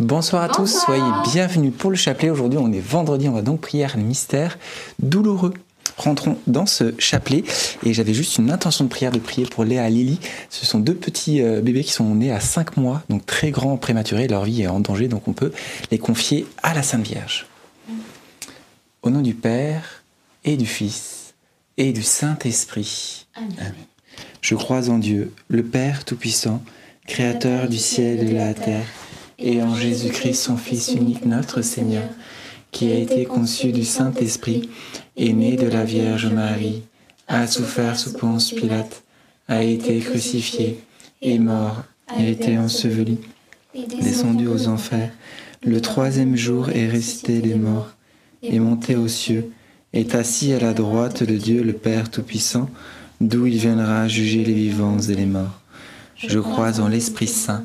Bonsoir à tous, soyez bienvenus pour le chapelet. Aujourd'hui, on est vendredi, on va donc prier le mystère douloureux. Rentrons dans ce chapelet et j'avais juste une intention de prière de prier pour Léa et Lily. Ce sont deux petits euh, bébés qui sont nés à 5 mois, donc très grands, prématurés. Leur vie est en danger, donc on peut les confier à la Sainte Vierge. Au nom du Père et du Fils et du Saint-Esprit. Amen. Je crois en Dieu, le Père Tout-Puissant, Créateur du ciel et de la terre et en Jésus-Christ, son Fils unique, notre Seigneur, qui a été conçu du Saint-Esprit, est né de la Vierge Marie, a souffert sous Ponce Pilate, a été crucifié, est mort, a été enseveli, descendu aux enfers, le troisième jour est resté des morts, est monté aux cieux, est assis à la droite de Dieu le Père Tout-Puissant, d'où il viendra juger les vivants et les morts. Je crois en l'Esprit Saint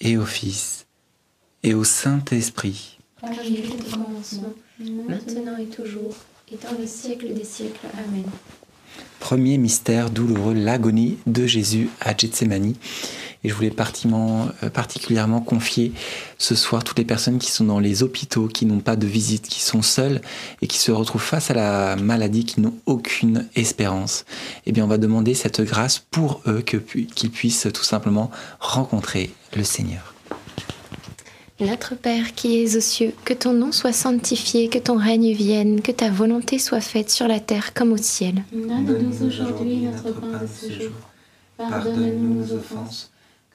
et au Fils, et au Saint-Esprit. maintenant et toujours, et dans le siècle des siècles. Amen. Premier mystère douloureux, l'agonie de Jésus à Gethsemane. Et je voulais euh, particulièrement confier ce soir toutes les personnes qui sont dans les hôpitaux, qui n'ont pas de visite, qui sont seules et qui se retrouvent face à la maladie, qui n'ont aucune espérance. Eh bien, on va demander cette grâce pour eux, qu'ils puissent tout simplement rencontrer le Seigneur. Notre Père qui es aux cieux, que ton nom soit sanctifié, que ton règne vienne, que ta volonté soit faite sur la terre comme au ciel. Donne-nous aujourd'hui notre pain de ce jour. Pardonne-nous nos offenses,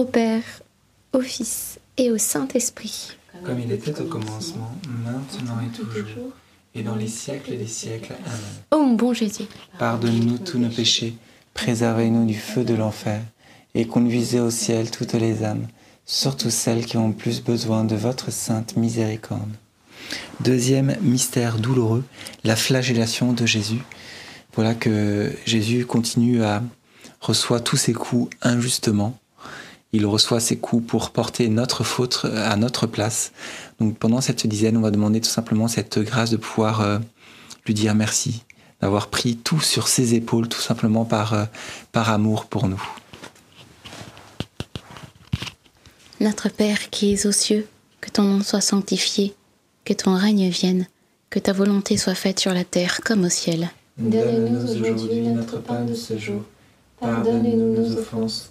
au Père, au Fils et au Saint-Esprit. Comme il était au commencement, maintenant et toujours, et dans les siècles des siècles. Amen. Ô mon bon Jésus, Pardonne-nous tous nos péchés, préservez-nous du feu de l'enfer, et conduisez au ciel toutes les âmes, surtout celles qui ont le plus besoin de votre sainte miséricorde. Deuxième mystère douloureux, la flagellation de Jésus. Voilà que Jésus continue à reçoit tous ses coups injustement. Il reçoit ses coups pour porter notre faute à notre place. Donc pendant cette dizaine, on va demander tout simplement cette grâce de pouvoir euh, lui dire merci, d'avoir pris tout sur ses épaules, tout simplement par, euh, par amour pour nous. Notre Père qui es aux cieux, que ton nom soit sanctifié, que ton règne vienne, que ta volonté soit faite sur la terre comme au ciel. Donne-nous aujourd'hui notre pain de ce jour. Pardonne-nous nos offenses,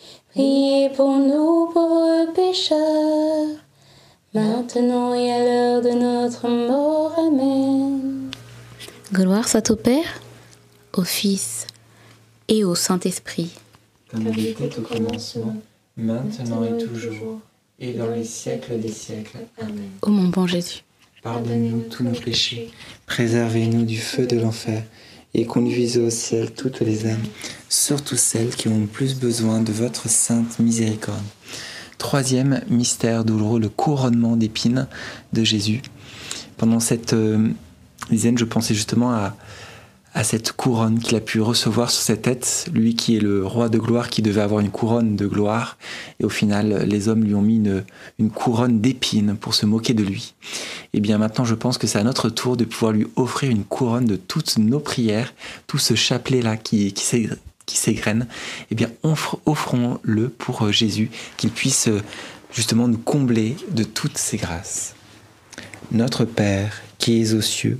priez pour nous pauvres pécheurs, maintenant et à l'heure de notre mort. Amen. Gloire soit au Père, au Fils et au Saint-Esprit. Comme il était au commencement, maintenant et toujours, et dans les siècles des siècles. Amen. Ô mon bon Jésus, Pardonnez-nous tous nos péchés, préservez-nous du feu de l'enfer, et conduisez au ciel toutes les âmes, surtout celles qui ont le plus besoin de votre sainte miséricorde. Troisième mystère douloureux, le couronnement d'épines de Jésus. Pendant cette euh, dizaine, je pensais justement à, à cette couronne qu'il a pu recevoir sur sa tête, lui qui est le roi de gloire, qui devait avoir une couronne de gloire, et au final, les hommes lui ont mis une, couronne d'épines pour se moquer de lui. Et bien maintenant, je pense que c'est à notre tour de pouvoir lui offrir une couronne de toutes nos prières, tout ce chapelet-là qui, qui s'é- qui s'égrène, eh bien offrons-le pour euh, Jésus, qu'il puisse euh, justement nous combler de toutes ses grâces. Notre Père qui es aux cieux,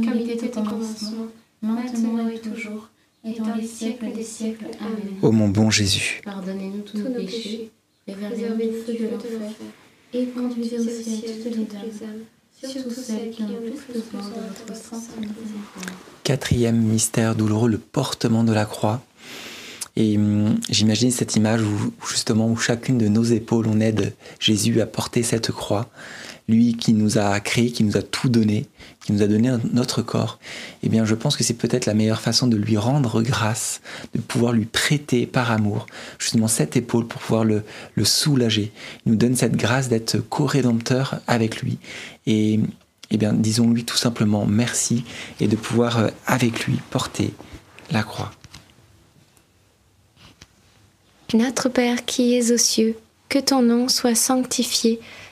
Comme il était au commencement, maintenant et toujours, et dans les siècles des siècles. Amen. Ô mon bon Jésus, Pardonnez-nous tous Tous nos péchés, préservez-nous du feu de l'enfer, et conduisez au ciel toutes les âmes, surtout celles qui ont le plus besoin de votre sainte miséricorde. quatrième mystère douloureux, le portement de la croix. Et hum, j'imagine cette image où où justement où chacune de nos épaules on aide Jésus à porter cette croix, lui qui nous a créé, qui nous a tout donné, qui nous a donné notre corps. Eh bien, je pense que c'est peut-être la meilleure façon de lui rendre grâce, de pouvoir lui prêter par amour justement cette épaule pour pouvoir le, le soulager. Il nous donne cette grâce d'être co-rédempteur avec lui. Et eh bien, disons-lui tout simplement merci et de pouvoir euh, avec lui porter la croix. Notre Père qui es aux cieux, que ton nom soit sanctifié,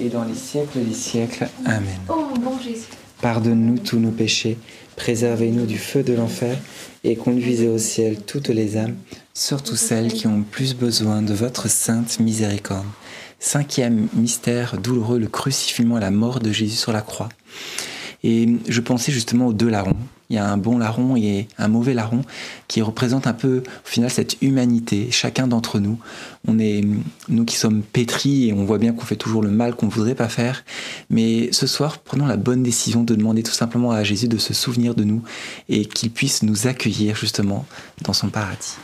Et dans les siècles des siècles. Amen. Oh mon bon Jésus, Pardonne-nous tous nos péchés, préservez-nous du feu de l'enfer, et conduisez au ciel toutes les âmes, surtout celles qui ont le plus besoin de votre sainte miséricorde. Cinquième mystère douloureux, le crucifixion, la mort de Jésus sur la croix. Et je pensais justement aux deux larrons. Il y a un bon larron et un mauvais larron qui représentent un peu, au final, cette humanité. Chacun d'entre nous, on est, nous qui sommes pétris et on voit bien qu'on fait toujours le mal qu'on ne voudrait pas faire. Mais ce soir, prenons la bonne décision de demander tout simplement à Jésus de se souvenir de nous et qu'il puisse nous accueillir justement dans son paradis.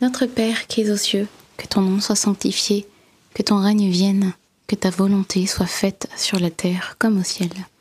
Notre Père qui es aux cieux, que ton nom soit sanctifié, que ton règne vienne, que ta volonté soit faite sur la terre comme au ciel.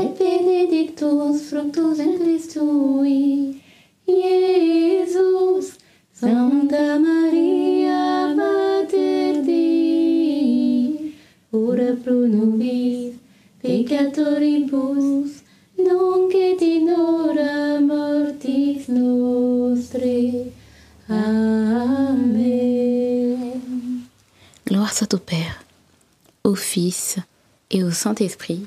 et benedictus fructus. Santa Maria, Mater Dei, ora pro nobis peccatoribus, nunc et in hora mortis nostrae. Amen. Gloire soit au Père, au Fils et au Saint-Esprit,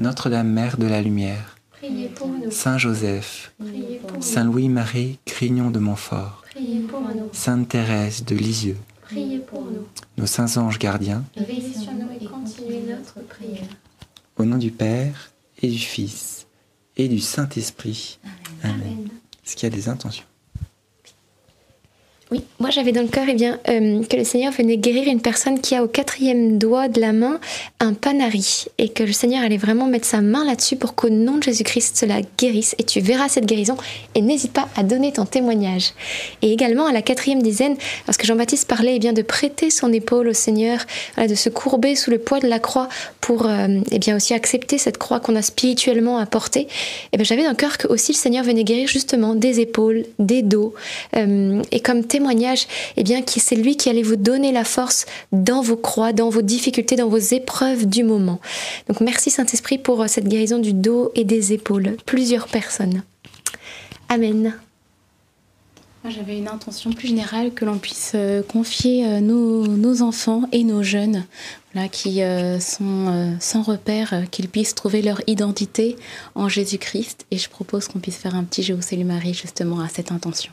Notre-Dame, Mère de la Lumière, Saint Joseph, Saint Louis-Marie Crignon de Montfort, Sainte Thérèse de Lisieux, nos saints anges gardiens, Au nom du Père et du Fils et du Saint-Esprit. Amen. Est-ce qu'il y a des intentions? Oui, moi j'avais dans le cœur eh bien, euh, que le Seigneur venait guérir une personne qui a au quatrième doigt de la main un panari et que le Seigneur allait vraiment mettre sa main là-dessus pour qu'au nom de Jésus-Christ cela guérisse et tu verras cette guérison et n'hésite pas à donner ton témoignage. Et également à la quatrième dizaine, lorsque Jean-Baptiste parlait eh bien, de prêter son épaule au Seigneur, de se courber sous le poids de la croix pour euh, eh bien, aussi accepter cette croix qu'on a spirituellement apportée, eh bien, j'avais dans le cœur que aussi le Seigneur venait guérir justement des épaules, des dos euh, et comme témoignage témoignage, eh bien, c'est lui qui allait vous donner la force dans vos croix, dans vos difficultés, dans vos épreuves du moment. Donc merci Saint-Esprit pour euh, cette guérison du dos et des épaules. Plusieurs personnes. Amen. J'avais une intention plus générale que l'on puisse euh, confier euh, nos, enfants et nos jeunes là, qui sont sans repère, qu'ils puissent trouver leur identité en Jésus-Christ. Et je propose qu'on puisse faire un petit Je vous salue Marie justement à cette intention.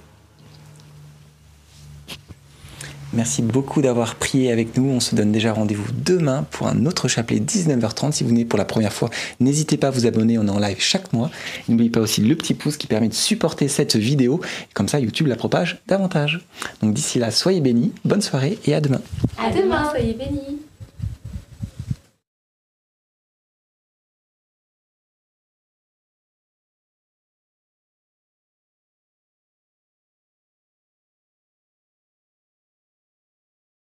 Merci beaucoup d'avoir prié avec nous. On se donne déjà rendez-vous demain pour un autre chapelet 19h30. Si vous venez pour la première fois, n'hésitez pas à vous abonner. On est en live chaque mois. N'oubliez pas aussi le petit pouce qui permet de supporter cette vidéo. Comme ça, YouTube la propage davantage. Donc d'ici là, soyez bénis, bonne soirée et à demain. À demain, soyez bénis.